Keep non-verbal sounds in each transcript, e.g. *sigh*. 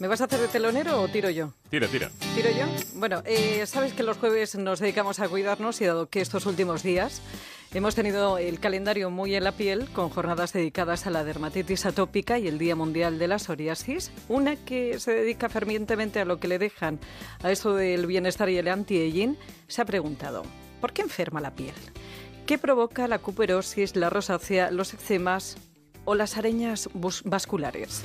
¿Me vas a hacer de telonero o tiro yo? Tira, tira. ¿Tiro yo? Bueno, eh, sabes que los jueves nos dedicamos a cuidarnos y dado que estos últimos días hemos tenido el calendario muy en la piel con jornadas dedicadas a la dermatitis atópica y el Día Mundial de la Psoriasis, una que se dedica fervientemente a lo que le dejan a esto del bienestar y el anti-aging, se ha preguntado, ¿por qué enferma la piel? ¿Qué provoca la cuperosis, la rosácea, los eczemas o las areñas vasculares?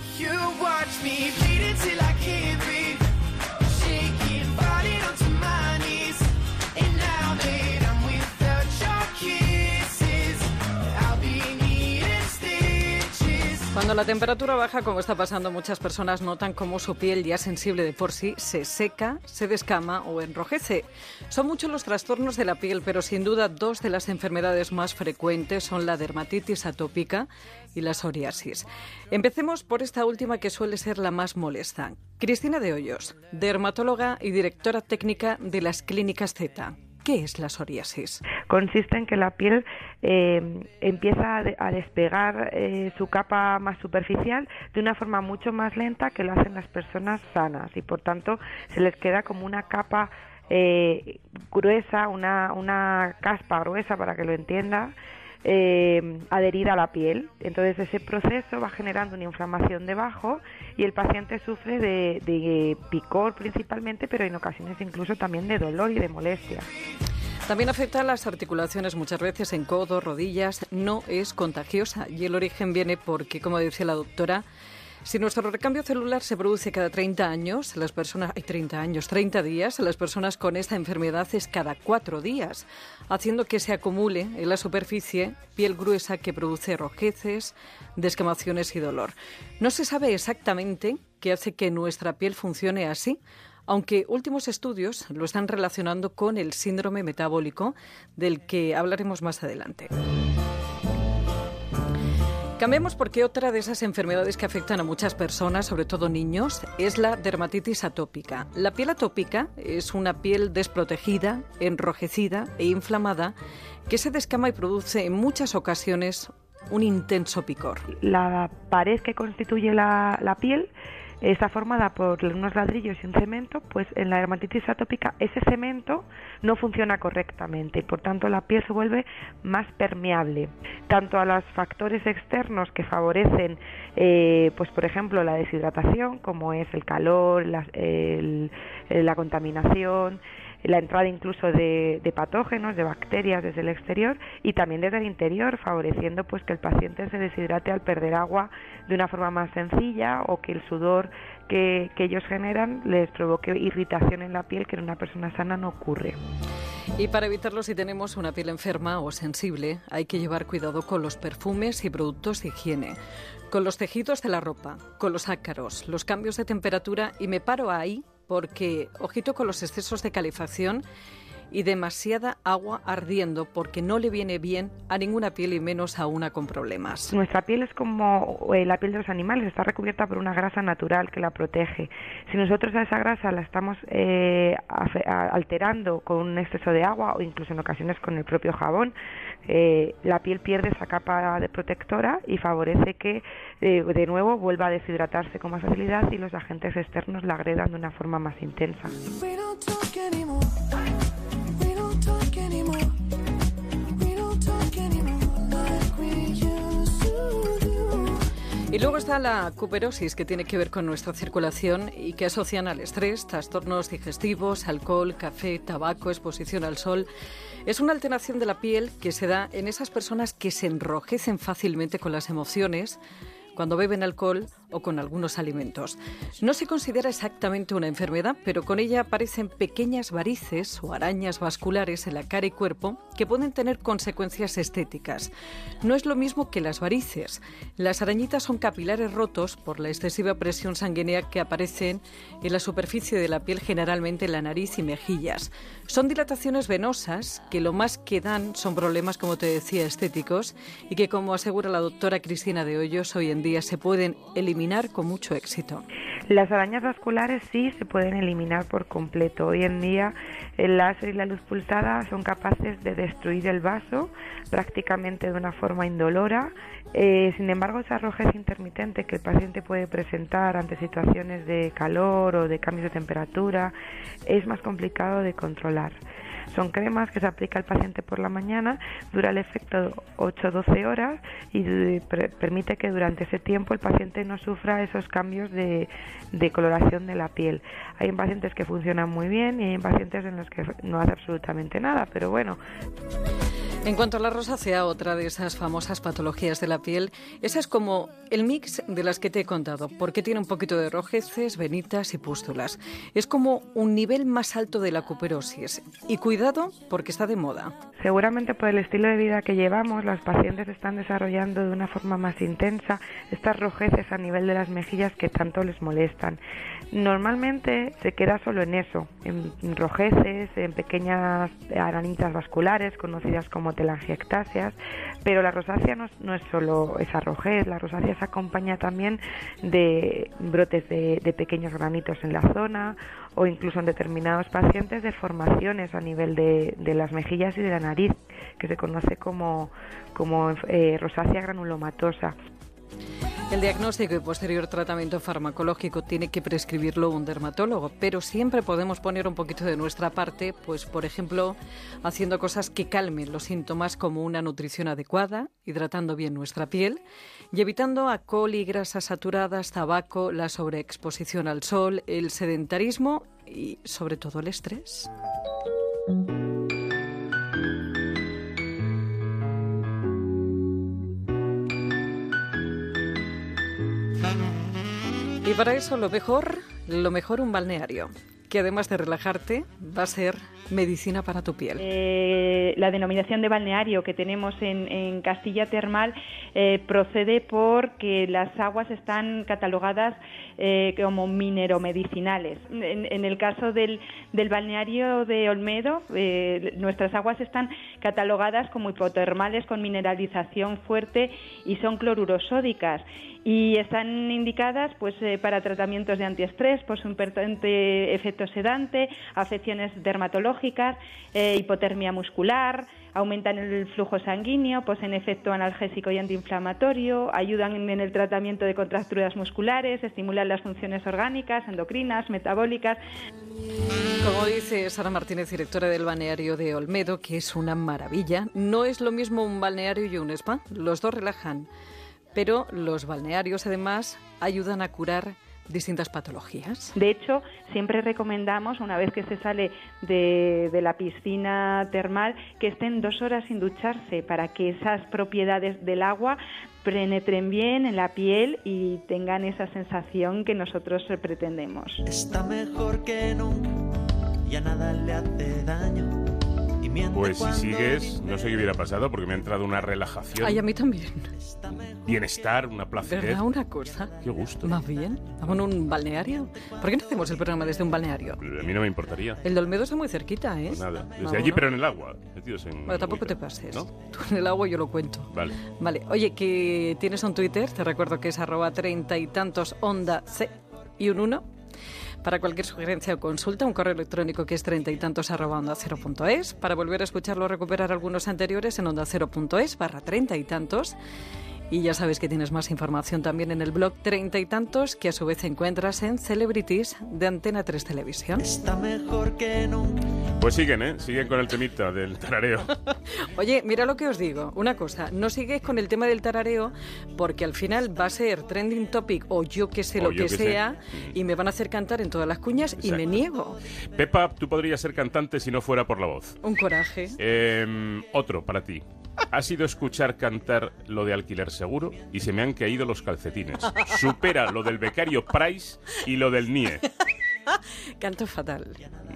Cuando la temperatura baja, como está pasando, muchas personas notan cómo su piel, ya sensible de por sí, se seca, se descama o enrojece. Son muchos los trastornos de la piel, pero sin duda dos de las enfermedades más frecuentes son la dermatitis atópica y la psoriasis. Empecemos por esta última que suele ser la más molesta. Cristina de Hoyos, dermatóloga y directora técnica de las clínicas Z. ¿Qué es la psoriasis? Consiste en que la piel eh, empieza a, despegar eh, su capa más superficial de una forma mucho más lenta que lo hacen las personas sanas y por tanto se les queda como una capa eh, gruesa, una, una caspa gruesa para que lo entienda, eh, adherida a la piel. Entonces ese proceso va generando una inflamación debajo y el paciente sufre de, picor principalmente, pero en ocasiones incluso también de dolor y de molestia. También afecta a las articulaciones muchas veces en codos, rodillas. No es contagiosa y el origen viene porque, como decía la doctora, si nuestro recambio celular se produce cada 30 años, las personas, hay 30 años, 30 días, las personas con esta enfermedad es cada 4 días, haciendo que se acumule en la superficie piel gruesa que produce rojeces, descamaciones y dolor. No se sabe exactamente qué hace que nuestra piel funcione así, aunque últimos estudios lo están relacionando con el síndrome metabólico, del que hablaremos más adelante. Cambiemos porque otra de esas enfermedades que afectan a muchas personas, sobre todo niños, es la dermatitis atópica. La piel atópica es una piel desprotegida, enrojecida e inflamada que se descama y produce en muchas ocasiones un intenso picor. La pared que constituye la, la piel está formada por unos ladrillos y un cemento, pues en la dermatitis atópica ese cemento no funciona correctamente y por tanto la piel se vuelve más permeable. Tanto a los factores externos que favorecen, eh, pues por ejemplo la deshidratación, como es el calor, la, la contaminación, la entrada incluso de, patógenos, de bacterias desde el exterior y también desde el interior, favoreciendo pues que el paciente se deshidrate al perder agua de una forma más sencilla o que el sudor que, que ellos generan les provoque irritación en la piel que en una persona sana no ocurre. Y para evitarlo, si tenemos una piel enferma o sensible, hay que llevar cuidado con los perfumes y productos de higiene, con los tejidos de la ropa, con los ácaros, los cambios de temperatura y me paro ahí porque, ojito con los excesos de calefacción y demasiada agua ardiendo porque no le viene bien a ninguna piel y menos a una con problemas. Nuestra piel es como eh, la piel de los animales, está recubierta por una grasa natural que la protege. Si nosotros a esa grasa la estamos eh, alterando con un exceso de agua o incluso en ocasiones con el propio jabón, eh, la piel pierde esa capa de protectora y favorece que de nuevo vuelva a deshidratarse con más facilidad y los agentes externos la agredan de una forma más intensa. Y luego está la cuperosis, que tiene que ver con nuestra circulación y que asocian al estrés, trastornos digestivos, alcohol, café, tabaco, exposición al sol. Es una alteración de la piel que se da en esas personas que se enrojecen fácilmente con las emociones, cuando beben alcohol o con algunos alimentos. No se considera exactamente una enfermedad, pero con ella aparecen pequeñas varices o arañas vasculares en la cara y cuerpo que pueden tener consecuencias estéticas. No es lo mismo que las varices. Las arañitas son capilares rotos por la excesiva presión sanguínea que aparecen en la superficie de la piel, generalmente en la nariz y mejillas. Son dilataciones venosas que lo más que dan son problemas, como te decía, estéticos y que, como asegura la doctora Cristina de Hoyos, hoy en día se pueden eliminar con mucho éxito. Las arañas vasculares sí se pueden eliminar por completo. Hoy en día el láser y la luz pulsada son capaces de destruir el vaso prácticamente de una forma indolora. Eh, sin embargo, esa rojez intermitente que el paciente puede presentar ante situaciones de calor o de cambios de temperatura es más complicado de controlar. Son cremas que se aplica al paciente por la mañana, dura el efecto 8-12 horas y permite que durante ese tiempo el paciente no sufra esos cambios de, de coloración de la piel. Hay pacientes que funcionan muy bien y hay pacientes en los que no hace absolutamente nada, pero bueno. En cuanto a la rosácea, otra de esas famosas patologías de la piel, esa es como el mix de las que te he contado, porque tiene un poquito de rojeces, venitas y pústulas. Es como un nivel más alto de la cuperosis. Y cuidado, porque está de moda. Seguramente por el estilo de vida que llevamos, los pacientes están desarrollando de una forma más intensa estas rojeces a nivel de las mejillas que tanto les molestan. Normalmente se queda solo en eso, en rojeces, en pequeñas aranitas vasculares conocidas como telangiectasias, pero la rosácea no, es solo esa rojez, la rosácea se acompaña también de brotes de, pequeños granitos en la zona o incluso en determinados pacientes de formaciones a nivel de, las mejillas y de la nariz, que se conoce como, como eh, rosácea granulomatosa. El diagnóstico y posterior tratamiento farmacológico tiene que prescribirlo un dermatólogo, pero siempre podemos poner un poquito de nuestra parte, pues por ejemplo, haciendo cosas que calmen los síntomas como una nutrición adecuada, hidratando bien nuestra piel y evitando alcohol y grasas saturadas, tabaco, la sobreexposición al sol, el sedentarismo y sobre todo el estrés. Para eso lo mejor, lo mejor un balneario, que además de relajarte, va a ser medicina para tu piel. Eh, la denominación de balneario que tenemos en, Castilla Termal eh, procede porque las aguas están catalogadas eh, como mineromedicinales. En, en el caso del, del, balneario de Olmedo, nuestras aguas están catalogadas como hipotermales con mineralización fuerte y son clorurosódicas y están indicadas pues eh, para tratamientos de antiestrés por su importante efecto sedante, afecciones dermatológicas, eh, hipotermia muscular, aumentan el flujo sanguíneo, pues en efecto analgésico y antiinflamatorio, ayudan en el tratamiento de contracturas musculares, estimulan las funciones orgánicas, endocrinas, metabólicas. Como dice Sara Martínez, directora del balneario de Olmedo, que es una maravilla, no es lo mismo un balneario y un spa, los dos relajan pero los balnearios además ayudan a curar distintas patologías. De hecho, siempre recomendamos, una vez que se sale de, la piscina termal, que estén dos horas sin ducharse para que esas propiedades del agua penetren bien en la piel y tengan esa sensación que nosotros pretendemos. Está mejor que nunca, ya nada le hace daño pues si sigues, no sé qué hubiera pasado porque me ha entrado una relajación. Ay, a mí también. Bienestar, una placidez. ¿Verdad una cosa? Qué gusto. Más bien. ¿Vamos a un balneario? ¿Por qué no hacemos el programa desde un balneario? A mí no me importaría. El de Olmedo está muy cerquita, ¿eh? Pues nada, desde allí pero en el agua. bueno, tampoco te pases. ¿no? Tú en el agua yo lo cuento. Vale. Vale. Oye, que tienes un Twitter, te recuerdo que es arroba treinta y tantos onda C y un uno para cualquier sugerencia o consulta, un correo electrónico que es treinta y tantos arroba onda cero punto es. Para volver a escucharlo o recuperar algunos anteriores en onda cero punto es barra treinta y tantos. Y ya sabes que tienes más información también en el blog Treinta y Tantos, que a su vez encuentras en Celebrities de Antena 3 Televisión. Está mejor que Pues siguen, ¿eh? Siguen con el temita del tarareo. *laughs* Oye, mira lo que os digo. Una cosa, no sigues con el tema del tarareo porque al final va a ser trending topic o yo que sé lo que, sea y me van a hacer cantar en todas las cuñas y me niego. Pepa, tú podrías ser cantante si no fuera por la voz. Un coraje. Em, otro para ti. Ha sido escuchar cantar lo de alquiler seguro y se me han caído los calcetines. Supera lo del becario Price y lo del NIE. Canto fatal.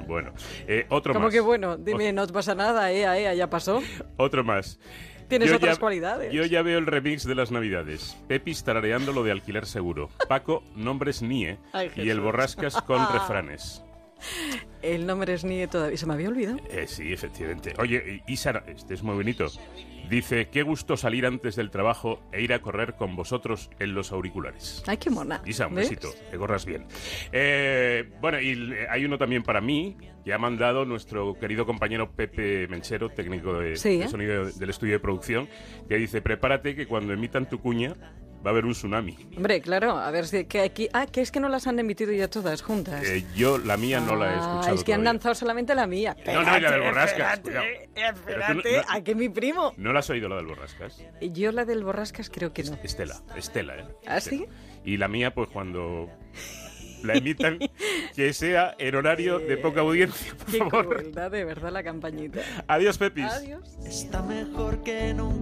Bueno, eh, otro más. Como que bueno? Dime, no te pasa nada, eh, eh, ya pasó. Otro más. Tienes otras cualidades. Yo ya veo el remix de las navidades. Pepis tarareando lo de alquiler seguro. Paco, nombres NIE. y el borrascas con *laughs* refranes. El nombre es Nie todavía. Se me había olvidado. Eh, sí, efectivamente. Oye, Isa, este es muy bonito. Dice, qué gusto salir antes del trabajo e ir a correr con vosotros en los auriculares. Ay, qué mona. Isa, un ¿Ves? besito, te corras bien. Eh, bueno, y l- hay uno también para mí, que ha mandado nuestro querido compañero Pepe Menchero, técnico de, Sí, de ¿eh? sonido del estudio de producción, que dice, prepárate que cuando emitan tu cuña va a haber un tsunami. Hombre, claro, a ver si que aquí. Ah, que es que no las han emitido ya todas juntas. Eh, yo la mía no la he Ah, escuchado Es que han lanzado solamente la mía. No, no, y la del Borrascas, espérate, no- Espérate, no- ¿a que mi primo? ¿No la has oído la del Borrascas? Yo la del Borrascas creo que no. Estela, Estela, ¿eh? ¿Ah, sí? Y la mía, pues cuando la emitan, *laughs* que sea en horario de poca audiencia, por Qué favor. crueldad, de verdad, la campañita. Adiós, Pepis. Adiós. Está mejor que nunca.